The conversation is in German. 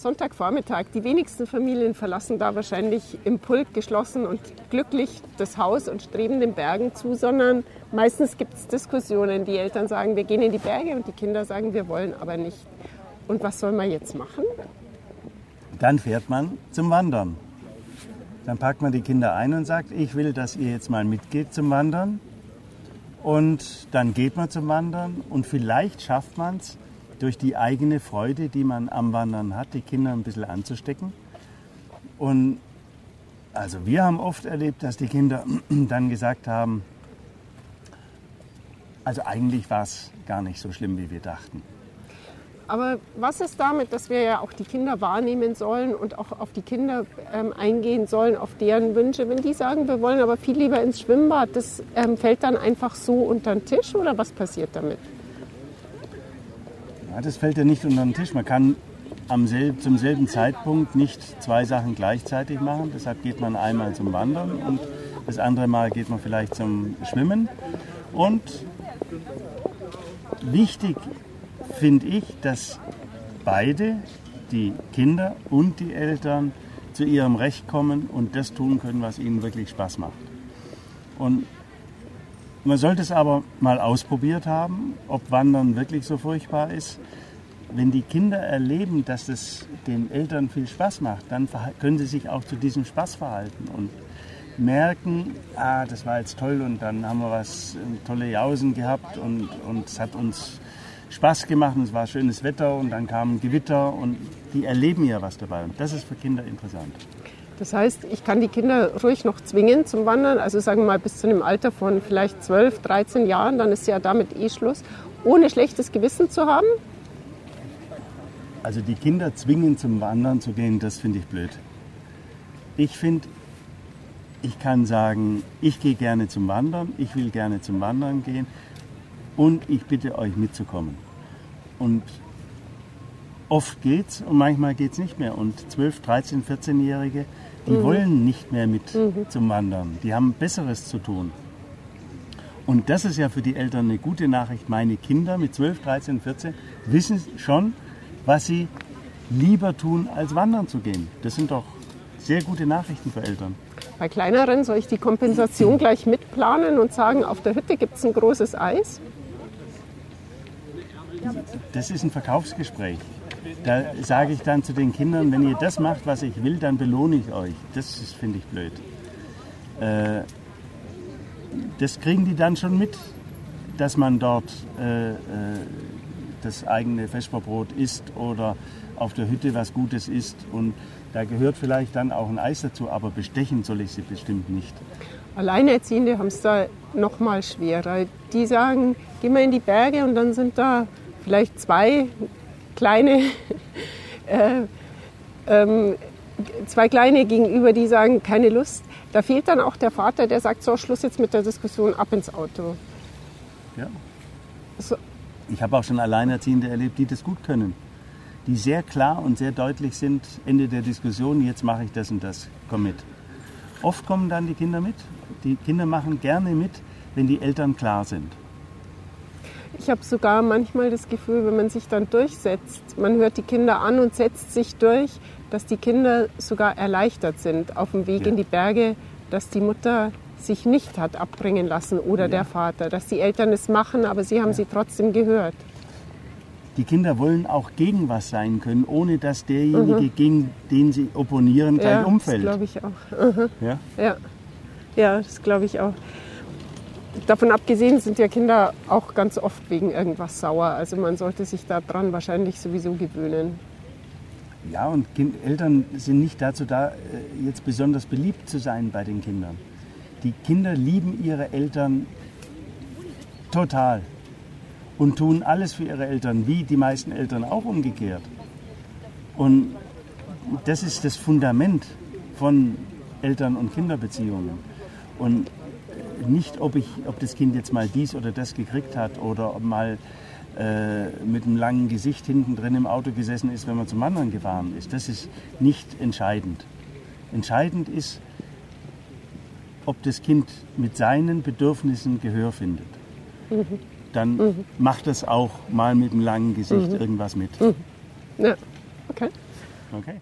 Sonntagvormittag. Die wenigsten Familien verlassen da wahrscheinlich im Pult geschlossen und glücklich das Haus und streben den Bergen zu, sondern meistens gibt es Diskussionen. Die Eltern sagen, wir gehen in die Berge und die Kinder sagen, wir wollen aber nicht. Und was soll man jetzt machen? Dann fährt man zum Wandern. Dann packt man die Kinder ein und sagt, ich will, dass ihr jetzt mal mitgeht zum Wandern. Und dann geht man zum Wandern und vielleicht schafft man es, durch die eigene Freude, die man am Wandern hat, die Kinder ein bisschen anzustecken. Und also wir haben oft erlebt, dass die Kinder dann gesagt haben, also eigentlich war es gar nicht so schlimm, wie wir dachten. Aber was ist damit, dass wir ja auch die Kinder wahrnehmen sollen und auch auf die Kinder ähm, eingehen sollen, auf deren Wünsche? Wenn die sagen, wir wollen aber viel lieber ins Schwimmbad, das ähm, fällt dann einfach so unter den Tisch oder was passiert damit? Das fällt ja nicht unter den Tisch. Man kann am selb, zum selben Zeitpunkt nicht zwei Sachen gleichzeitig machen. Deshalb geht man einmal zum Wandern und das andere Mal geht man vielleicht zum Schwimmen. Und wichtig finde ich, dass beide, die Kinder und die Eltern, zu ihrem Recht kommen und das tun können, was ihnen wirklich Spaß macht. Und man sollte es aber mal ausprobiert haben, ob Wandern wirklich so furchtbar ist. Wenn die Kinder erleben, dass es den Eltern viel Spaß macht, dann können sie sich auch zu diesem Spaß verhalten und merken, ah, das war jetzt toll und dann haben wir was äh, tolle Jausen gehabt und, und es hat uns Spaß gemacht und es war schönes Wetter und dann kam Gewitter und die erleben ja was dabei und das ist für Kinder interessant. Das heißt, ich kann die Kinder ruhig noch zwingen zum Wandern, also sagen wir mal bis zu einem Alter von vielleicht 12, 13 Jahren, dann ist ja damit eh Schluss, ohne schlechtes Gewissen zu haben. Also die Kinder zwingen zum Wandern zu gehen, das finde ich blöd. Ich finde, ich kann sagen, ich gehe gerne zum Wandern, ich will gerne zum Wandern gehen und ich bitte euch mitzukommen. Und oft geht's und manchmal geht es nicht mehr. Und 12, 13, 14-Jährige, die mhm. wollen nicht mehr mit mhm. zum Wandern. Die haben Besseres zu tun. Und das ist ja für die Eltern eine gute Nachricht. Meine Kinder mit 12, 13, 14 wissen schon, was sie lieber tun, als wandern zu gehen. Das sind doch sehr gute Nachrichten für Eltern. Bei kleineren soll ich die Kompensation gleich mitplanen und sagen, auf der Hütte gibt es ein großes Eis? Das ist ein Verkaufsgespräch. Da sage ich dann zu den Kindern, wenn ihr das macht, was ich will, dann belohne ich euch. Das finde ich blöd. Äh, das kriegen die dann schon mit, dass man dort äh, äh, das eigene Vesperbrot isst oder auf der Hütte was Gutes isst. Und da gehört vielleicht dann auch ein Eis dazu, aber bestechen soll ich sie bestimmt nicht. Alleinerziehende haben es da noch mal schwerer. Die sagen, geh mal in die Berge und dann sind da vielleicht zwei kleine, äh, ähm, zwei kleine gegenüber, die sagen, keine Lust. Da fehlt dann auch der Vater, der sagt, so, Schluss jetzt mit der Diskussion, ab ins Auto. Ja. So. Ich habe auch schon Alleinerziehende erlebt, die das gut können. Die sehr klar und sehr deutlich sind, Ende der Diskussion, jetzt mache ich das und das, komm mit. Oft kommen dann die Kinder mit. Die Kinder machen gerne mit, wenn die Eltern klar sind. Ich habe sogar manchmal das Gefühl, wenn man sich dann durchsetzt, man hört die Kinder an und setzt sich durch, dass die Kinder sogar erleichtert sind auf dem Weg ja. in die Berge, dass die Mutter sich nicht hat abbringen lassen oder ja. der Vater, dass die Eltern es machen, aber sie haben ja. sie trotzdem gehört. Die Kinder wollen auch gegen was sein können, ohne dass derjenige, mhm. gegen den sie opponieren, gleich ja, umfällt. Das glaube ich auch. Mhm. Ja? ja? Ja, das glaube ich auch. Davon abgesehen sind ja Kinder auch ganz oft wegen irgendwas sauer. Also man sollte sich daran wahrscheinlich sowieso gewöhnen. Ja, und kind, Eltern sind nicht dazu da, äh, jetzt besonders beliebt zu sein bei den Kindern. Die Kinder lieben ihre Eltern total und tun alles für ihre Eltern, wie die meisten Eltern auch umgekehrt. Und das ist das Fundament von Eltern- und Kinderbeziehungen. Und nicht, ob, ich, ob das Kind jetzt mal dies oder das gekriegt hat oder ob mal äh, mit einem langen Gesicht hinten drin im Auto gesessen ist, wenn man zum anderen gefahren ist. Das ist nicht entscheidend. Entscheidend ist, ob das Kind mit seinen Bedürfnissen Gehör findet. Mhm. Dann mhm. macht es auch mal mit einem langen Gesicht mhm. irgendwas mit. Mhm. Ja, okay. Okay.